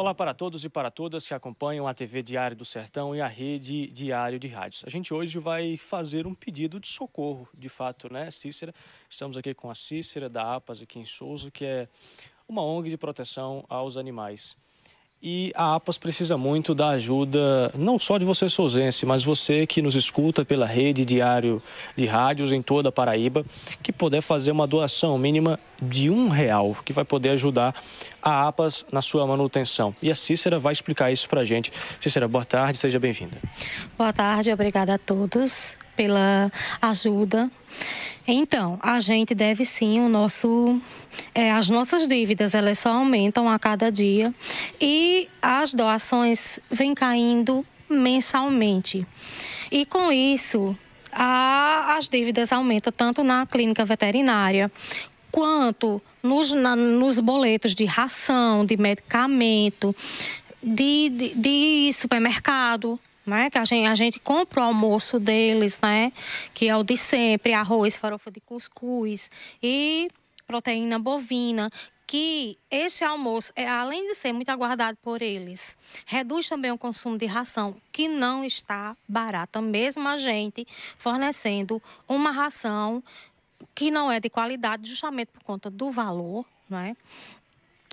Olá para todos e para todas que acompanham a TV Diário do Sertão e a rede Diário de Rádios. A gente hoje vai fazer um pedido de socorro, de fato, né, Cícera? Estamos aqui com a Cícera da APAS aqui em Souza, que é uma ONG de proteção aos animais. E a APAS precisa muito da ajuda, não só de você souzense, mas você que nos escuta pela rede diário de rádios em toda a Paraíba, que puder fazer uma doação mínima de um real, que vai poder ajudar a APAS na sua manutenção. E a Cícera vai explicar isso para a gente. Cícera, boa tarde, seja bem-vinda. Boa tarde, obrigada a todos pela ajuda. Então, a gente deve sim o nosso. É, as nossas dívidas elas só aumentam a cada dia e as doações vêm caindo mensalmente. E com isso, a, as dívidas aumentam tanto na clínica veterinária quanto nos, na, nos boletos de ração, de medicamento, de, de, de supermercado né? Que a gente, a gente compra o almoço deles, né? Que é o de sempre, arroz, farofa de cuscuz e proteína bovina, que este almoço, é, além de ser muito aguardado por eles, reduz também o consumo de ração, que não está barata, mesmo a gente fornecendo uma ração que não é de qualidade, justamente por conta do valor, né?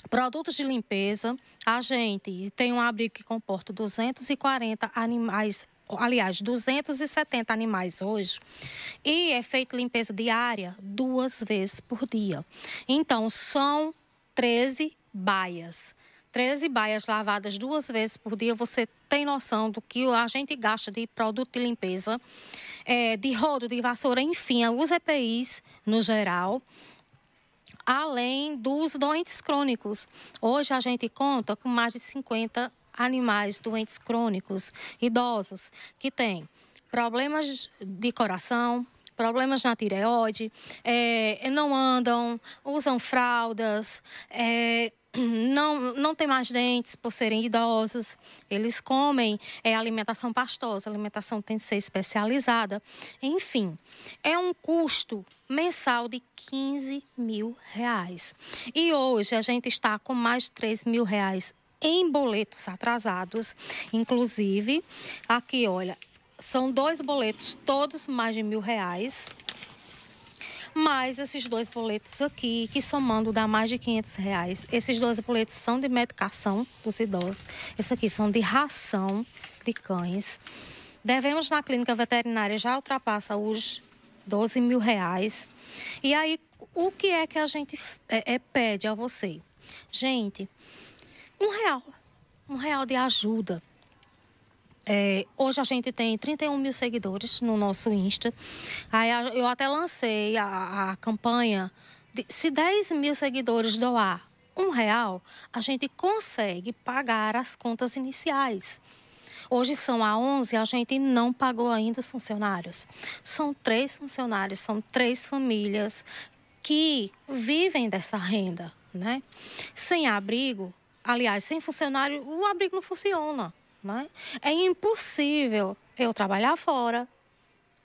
Produtos de limpeza, a gente tem um abrigo que comporta 240 animais aliás, 270 animais hoje, e é feita limpeza diária duas vezes por dia. Então, são 13 baias. 13 baias lavadas duas vezes por dia, você tem noção do que a gente gasta de produto de limpeza, é, de rodo, de vassoura, enfim, os EPIs no geral além dos doentes crônicos. Hoje a gente conta com mais de 50 animais doentes crônicos, idosos, que têm problemas de coração, problemas na tireoide, é, não andam, usam fraldas, é, não, não tem mais dentes por serem idosos, eles comem é, alimentação pastosa, alimentação tem que ser especializada. Enfim, é um custo mensal de 15 mil reais. E hoje a gente está com mais de 3 mil reais em boletos atrasados. Inclusive, aqui, olha, são dois boletos, todos mais de mil reais mais esses dois boletos aqui, que somando dá mais de 500 reais. Esses dois boletos são de medicação dos idosos, esses aqui são de ração de cães. Devemos na clínica veterinária já ultrapassa os 12 mil reais. E aí, o que é que a gente é, é, pede a você? Gente, um real. Um real de ajuda é, hoje a gente tem 31 mil seguidores no nosso Insta. Aí eu até lancei a, a campanha. De, se 10 mil seguidores doar um real, a gente consegue pagar as contas iniciais. Hoje são a 11, a gente não pagou ainda os funcionários. São três funcionários, são três famílias que vivem dessa renda, né? Sem abrigo, aliás, sem funcionário, o abrigo não funciona. Né? É impossível eu trabalhar fora,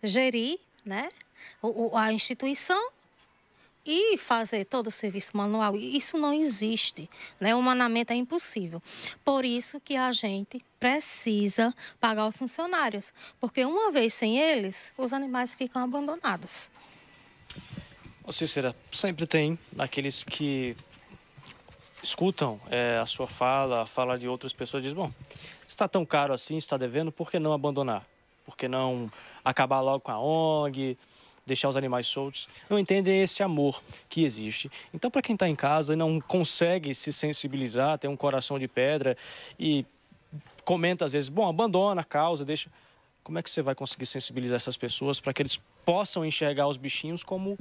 gerir né? o, a instituição e fazer todo o serviço manual. Isso não existe, né? Humanamente é impossível. Por isso que a gente precisa pagar os funcionários, porque uma vez sem eles, os animais ficam abandonados. Ô Cícera, sempre tem aqueles que escutam é, a sua fala, a fala de outras pessoas, diz, bom, está tão caro assim, está devendo, por que não abandonar? Por que não acabar logo com a ONG, deixar os animais soltos? Não entendem esse amor que existe. Então, para quem está em casa e não consegue se sensibilizar, tem um coração de pedra e comenta às vezes, bom, abandona a causa, deixa... Como é que você vai conseguir sensibilizar essas pessoas para que eles possam enxergar os bichinhos como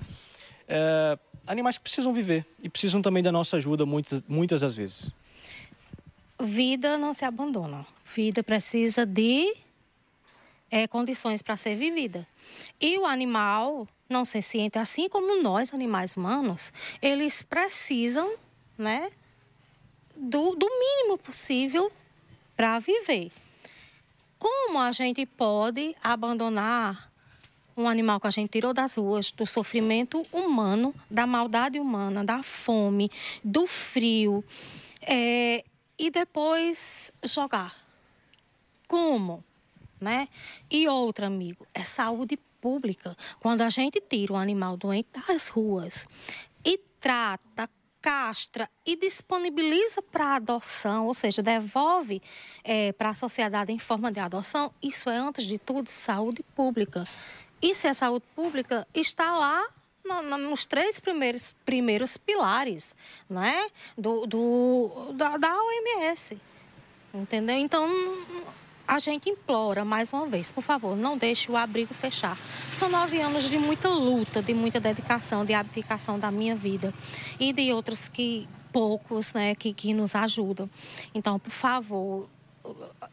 é, animais que precisam viver e precisam também da nossa ajuda muitas, muitas das vezes? vida não se abandona. Vida precisa de é, condições para ser vivida. E o animal não senciente, assim como nós, animais humanos, eles precisam né, do, do mínimo possível para viver. Como a gente pode abandonar um animal que a gente tirou das ruas, do sofrimento humano, da maldade humana, da fome, do frio, é, e depois jogar. Como? Né? E outro amigo, é saúde pública. Quando a gente tira o animal doente das ruas e trata, castra e disponibiliza para adoção, ou seja, devolve é, para a sociedade em forma de adoção, isso é, antes de tudo, saúde pública. E se é saúde pública, está lá no, nos três primeiros, primeiros pilares né? do, do da, da OMS. Entendeu? Então, a gente implora mais uma vez, por favor, não deixe o abrigo fechar. São nove anos de muita luta, de muita dedicação, de abdicação da minha vida e de outros que poucos, né, que, que nos ajudam. Então, por favor,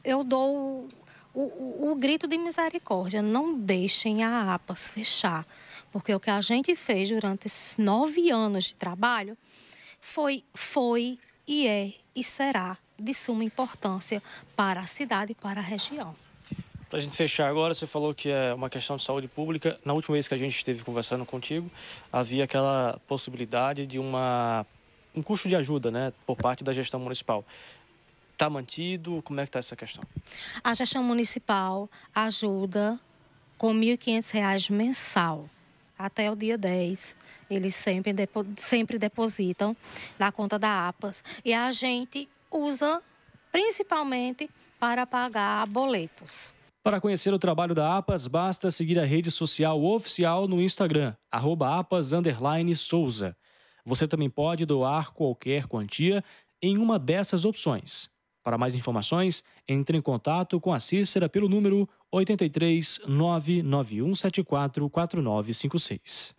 eu dou o, o, o grito de misericórdia. Não deixem a APAS fechar, porque o que a gente fez durante esses nove anos de trabalho foi, foi e é e será de suma importância para a cidade e para a região. Para a gente fechar agora, você falou que é uma questão de saúde pública. Na última vez que a gente esteve conversando contigo, havia aquela possibilidade de uma, um custo de ajuda né, por parte da gestão municipal. Está mantido? Como é que está essa questão? A gestão municipal ajuda com R$ 1.500 mensal até o dia 10. Eles sempre, depo sempre depositam na conta da APAS. E a gente usa principalmente para pagar boletos. Para conhecer o trabalho da APAS, basta seguir a rede social oficial no Instagram, @apas_souza. Você também pode doar qualquer quantia em uma dessas opções. Para mais informações, entre em contato com a Cícera pelo número 83 99174 4956.